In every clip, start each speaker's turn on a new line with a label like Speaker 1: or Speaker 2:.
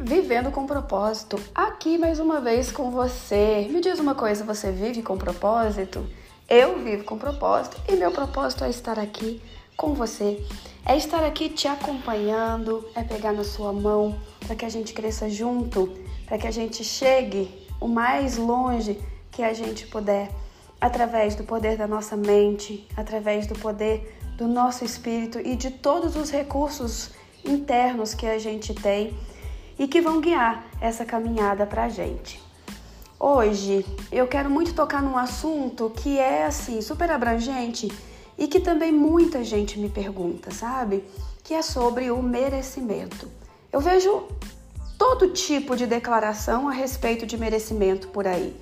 Speaker 1: Vivendo com propósito, aqui mais uma vez com você. Me diz uma coisa, você vive com propósito? Eu vivo com propósito e meu propósito é estar aqui com você. É estar aqui te acompanhando, é pegar na sua mão para que a gente cresça junto, para que a gente chegue o mais longe que a gente puder, através do poder da nossa mente, através do poder do nosso espírito e de todos os recursos internos que a gente tem e que vão guiar essa caminhada para a gente. Hoje eu quero muito tocar num assunto que é assim super abrangente e que também muita gente me pergunta, sabe? Que é sobre o merecimento. Eu vejo todo tipo de declaração a respeito de merecimento por aí,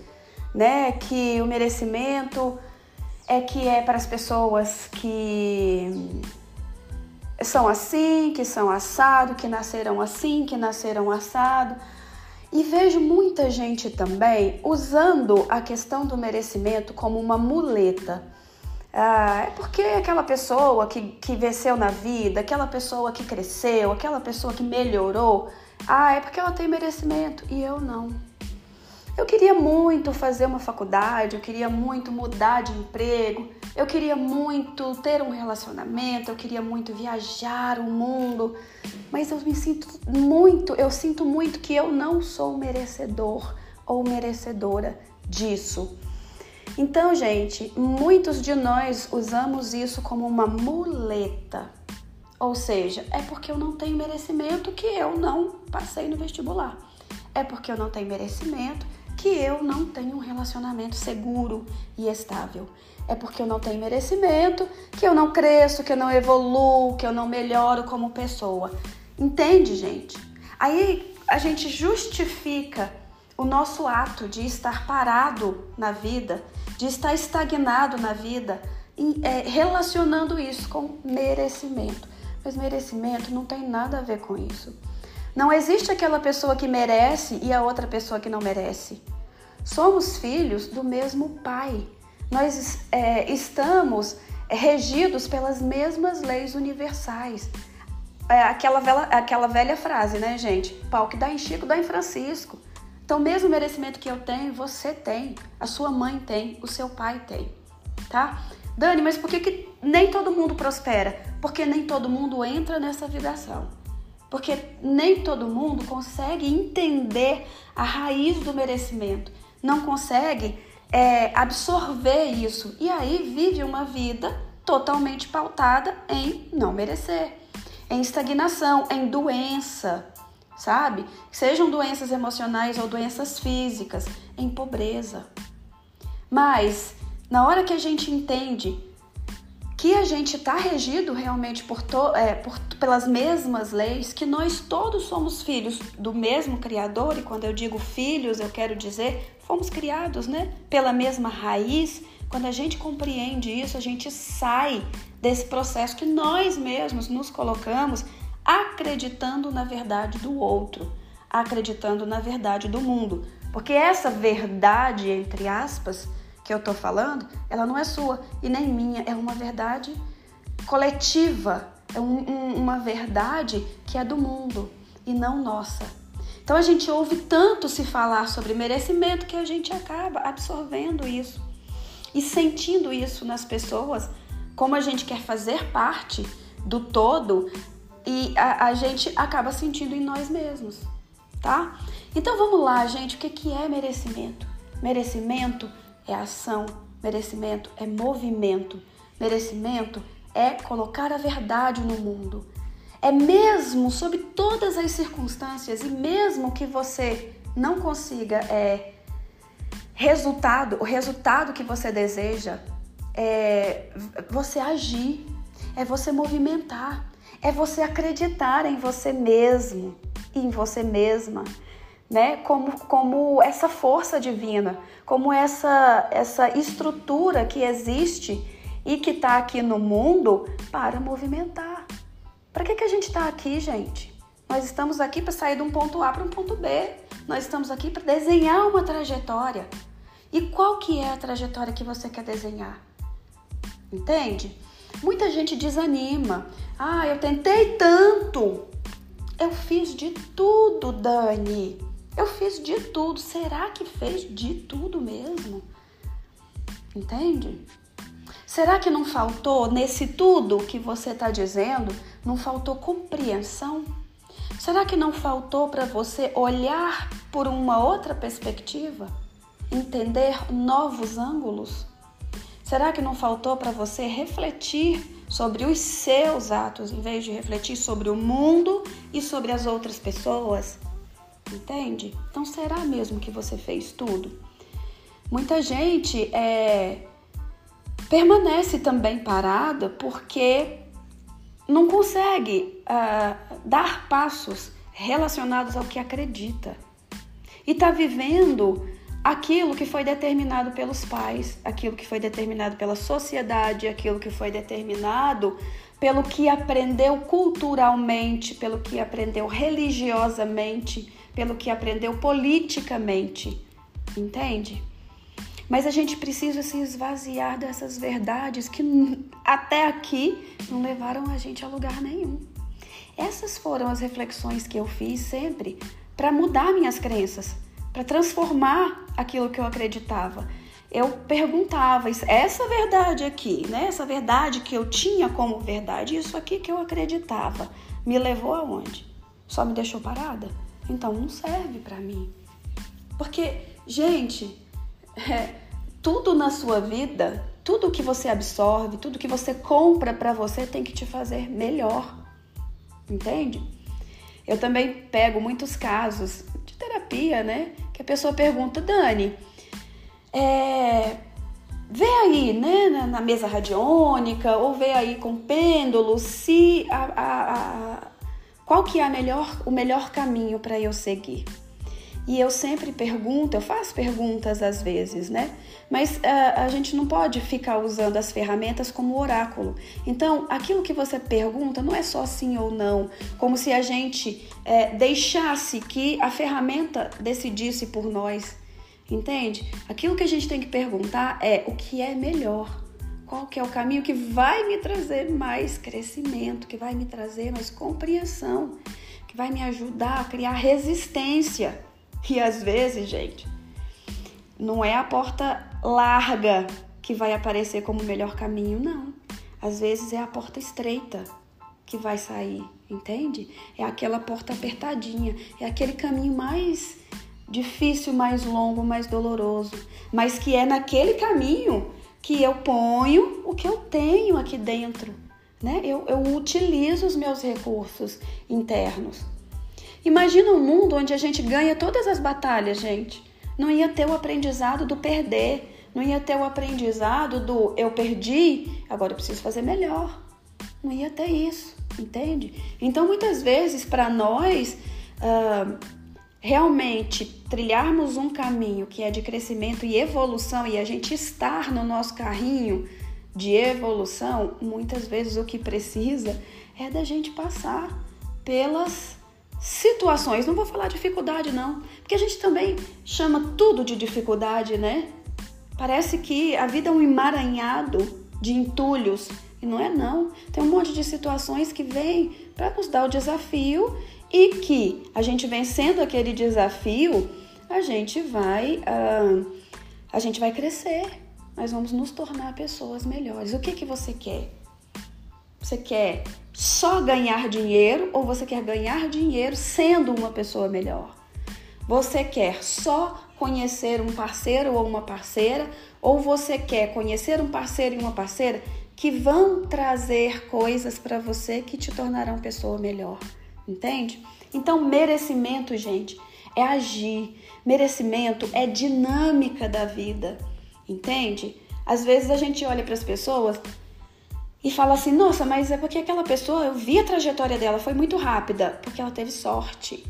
Speaker 1: né? Que o merecimento é que é para as pessoas que são assim, que são assado, que nasceram assim, que nasceram assado. E vejo muita gente também usando a questão do merecimento como uma muleta. Ah, é porque aquela pessoa que, que venceu na vida, aquela pessoa que cresceu, aquela pessoa que melhorou, ah, é porque ela tem merecimento e eu não. Eu queria muito fazer uma faculdade, eu queria muito mudar de emprego, eu queria muito ter um relacionamento, eu queria muito viajar o mundo, mas eu me sinto muito, eu sinto muito que eu não sou merecedor ou merecedora disso. Então, gente, muitos de nós usamos isso como uma muleta. Ou seja, é porque eu não tenho merecimento que eu não passei no vestibular. É porque eu não tenho merecimento que eu não tenho um relacionamento seguro e estável. É porque eu não tenho merecimento, que eu não cresço, que eu não evoluo, que eu não melhoro como pessoa. Entende, gente? Aí a gente justifica o nosso ato de estar parado na vida, de estar estagnado na vida, é, relacionando isso com merecimento. Mas merecimento não tem nada a ver com isso. Não existe aquela pessoa que merece e a outra pessoa que não merece. Somos filhos do mesmo Pai. Nós é, estamos regidos pelas mesmas leis universais. É aquela, velha, aquela velha frase, né, gente? Pau que dá em Chico, dá em Francisco. Então, mesmo merecimento que eu tenho, você tem, a sua mãe tem, o seu pai tem, tá? Dani, mas por que, que nem todo mundo prospera? Porque nem todo mundo entra nessa vibração. Porque nem todo mundo consegue entender a raiz do merecimento, não consegue é, absorver isso e aí vive uma vida totalmente pautada em não merecer, em estagnação, em doença, sabe? Sejam doenças emocionais ou doenças físicas, em pobreza. Mas na hora que a gente entende que a gente está regido realmente por, é, por, pelas mesmas leis, que nós todos somos filhos do mesmo Criador, e quando eu digo filhos, eu quero dizer fomos criados, né? Pela mesma raiz. Quando a gente compreende isso, a gente sai desse processo que nós mesmos nos colocamos acreditando na verdade do outro, acreditando na verdade do mundo. Porque essa verdade, entre aspas, que eu tô falando, ela não é sua e nem minha, é uma verdade coletiva, é um, um, uma verdade que é do mundo e não nossa. Então a gente ouve tanto se falar sobre merecimento que a gente acaba absorvendo isso e sentindo isso nas pessoas, como a gente quer fazer parte do todo e a, a gente acaba sentindo em nós mesmos, tá? Então vamos lá, gente, o que, que é merecimento? Merecimento é ação, merecimento é movimento, merecimento é colocar a verdade no mundo. É mesmo sob todas as circunstâncias e mesmo que você não consiga é, resultado, o resultado que você deseja, é você agir, é você movimentar, é você acreditar em você mesmo e em você mesma né? Como, como essa força divina, como essa, essa estrutura que existe e que está aqui no mundo para movimentar. Para que, que a gente está aqui, gente? Nós estamos aqui para sair de um ponto A para um ponto B. Nós estamos aqui para desenhar uma trajetória. E qual que é a trajetória que você quer desenhar? Entende? Muita gente desanima. Ah, eu tentei tanto, Eu fiz de tudo, Dani. Eu fiz de tudo. Será que fez de tudo mesmo? Entende? Será que não faltou nesse tudo que você está dizendo? Não faltou compreensão? Será que não faltou para você olhar por uma outra perspectiva? Entender novos ângulos? Será que não faltou para você refletir sobre os seus atos em vez de refletir sobre o mundo e sobre as outras pessoas? Entende? Então será mesmo que você fez tudo? Muita gente é, permanece também parada porque não consegue uh, dar passos relacionados ao que acredita e está vivendo aquilo que foi determinado pelos pais, aquilo que foi determinado pela sociedade, aquilo que foi determinado pelo que aprendeu culturalmente, pelo que aprendeu religiosamente, pelo que aprendeu politicamente. Entende? Mas a gente precisa se esvaziar dessas verdades que até aqui não levaram a gente a lugar nenhum. Essas foram as reflexões que eu fiz sempre para mudar minhas crenças, para transformar aquilo que eu acreditava. Eu perguntava, essa verdade aqui, né? Essa verdade que eu tinha como verdade, isso aqui que eu acreditava, me levou aonde? Só me deixou parada? Então não serve para mim. Porque, gente, é, tudo na sua vida, tudo que você absorve, tudo que você compra para você tem que te fazer melhor. Entende? Eu também pego muitos casos de terapia, né? Que a pessoa pergunta, Dani, é, vê aí, né, na, na, mesa radiônica ou vê aí com pêndulo se a, a, a, qual que é melhor, o melhor caminho para eu seguir. E eu sempre pergunto, eu faço perguntas às vezes, né? Mas uh, a gente não pode ficar usando as ferramentas como oráculo. Então, aquilo que você pergunta não é só sim ou não, como se a gente é, deixasse que a ferramenta decidisse por nós, entende? Aquilo que a gente tem que perguntar é o que é melhor. Qual que é o caminho que vai me trazer mais crescimento, que vai me trazer mais compreensão, que vai me ajudar a criar resistência e às vezes, gente, não é a porta larga que vai aparecer como o melhor caminho, não. Às vezes é a porta estreita que vai sair, entende? É aquela porta apertadinha, é aquele caminho mais difícil, mais longo, mais doloroso, mas que é naquele caminho que eu ponho o que eu tenho aqui dentro, né? Eu, eu utilizo os meus recursos internos. Imagina um mundo onde a gente ganha todas as batalhas, gente. Não ia ter o aprendizado do perder, não ia ter o aprendizado do eu perdi, agora eu preciso fazer melhor. Não ia ter isso, entende? Então, muitas vezes, para nós, uh, realmente trilharmos um caminho que é de crescimento e evolução e a gente estar no nosso carrinho de evolução, muitas vezes o que precisa é da gente passar pelas situações, não vou falar dificuldade não, porque a gente também chama tudo de dificuldade, né? Parece que a vida é um emaranhado de entulhos e não é não. Tem um monte de situações que vêm para nos dar o desafio e que a gente vencendo aquele desafio, a gente vai uh, a gente vai crescer. Nós vamos nos tornar pessoas melhores. O que que você quer? Você quer só ganhar dinheiro ou você quer ganhar dinheiro sendo uma pessoa melhor? Você quer só conhecer um parceiro ou uma parceira ou você quer conhecer um parceiro e uma parceira que vão trazer coisas para você que te tornarão pessoa melhor? Entende? Então, merecimento, gente, é agir. Merecimento é dinâmica da vida. Entende? Às vezes a gente olha para as pessoas e fala assim: nossa, mas é porque aquela pessoa, eu vi a trajetória dela, foi muito rápida, porque ela teve sorte.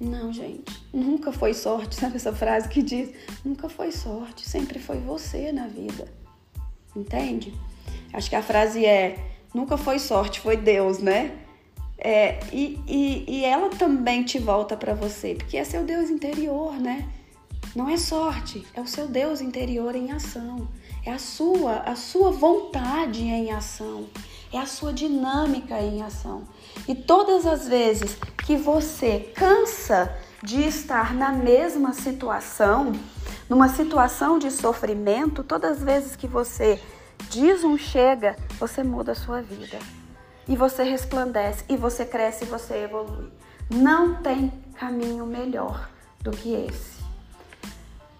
Speaker 1: Não, gente, nunca foi sorte. Sabe essa frase que diz? Nunca foi sorte, sempre foi você na vida. Entende? Acho que a frase é: nunca foi sorte, foi Deus, né? É, e, e, e ela também te volta para você, porque é seu Deus interior, né? Não é sorte, é o seu Deus interior em ação. É a sua, a sua vontade em ação. é a sua dinâmica em ação. E todas as vezes que você cansa de estar na mesma situação, numa situação de sofrimento, todas as vezes que você diz um chega, você muda a sua vida. E você resplandece, e você cresce, e você evolui. Não tem caminho melhor do que esse.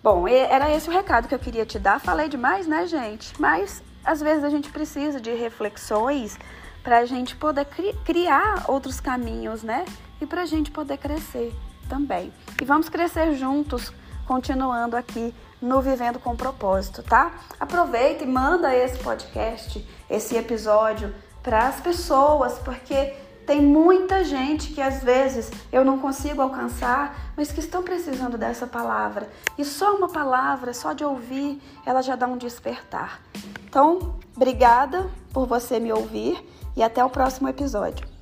Speaker 1: Bom, era esse o recado que eu queria te dar. Falei demais, né, gente? Mas às vezes a gente precisa de reflexões para a gente poder cri criar outros caminhos, né? E para a gente poder crescer também. E vamos crescer juntos, continuando aqui no Vivendo com Propósito, tá? Aproveita e manda esse podcast, esse episódio para as pessoas, porque tem muita gente que às vezes eu não consigo alcançar, mas que estão precisando dessa palavra. E só uma palavra, só de ouvir, ela já dá um despertar. Então, obrigada por você me ouvir e até o próximo episódio.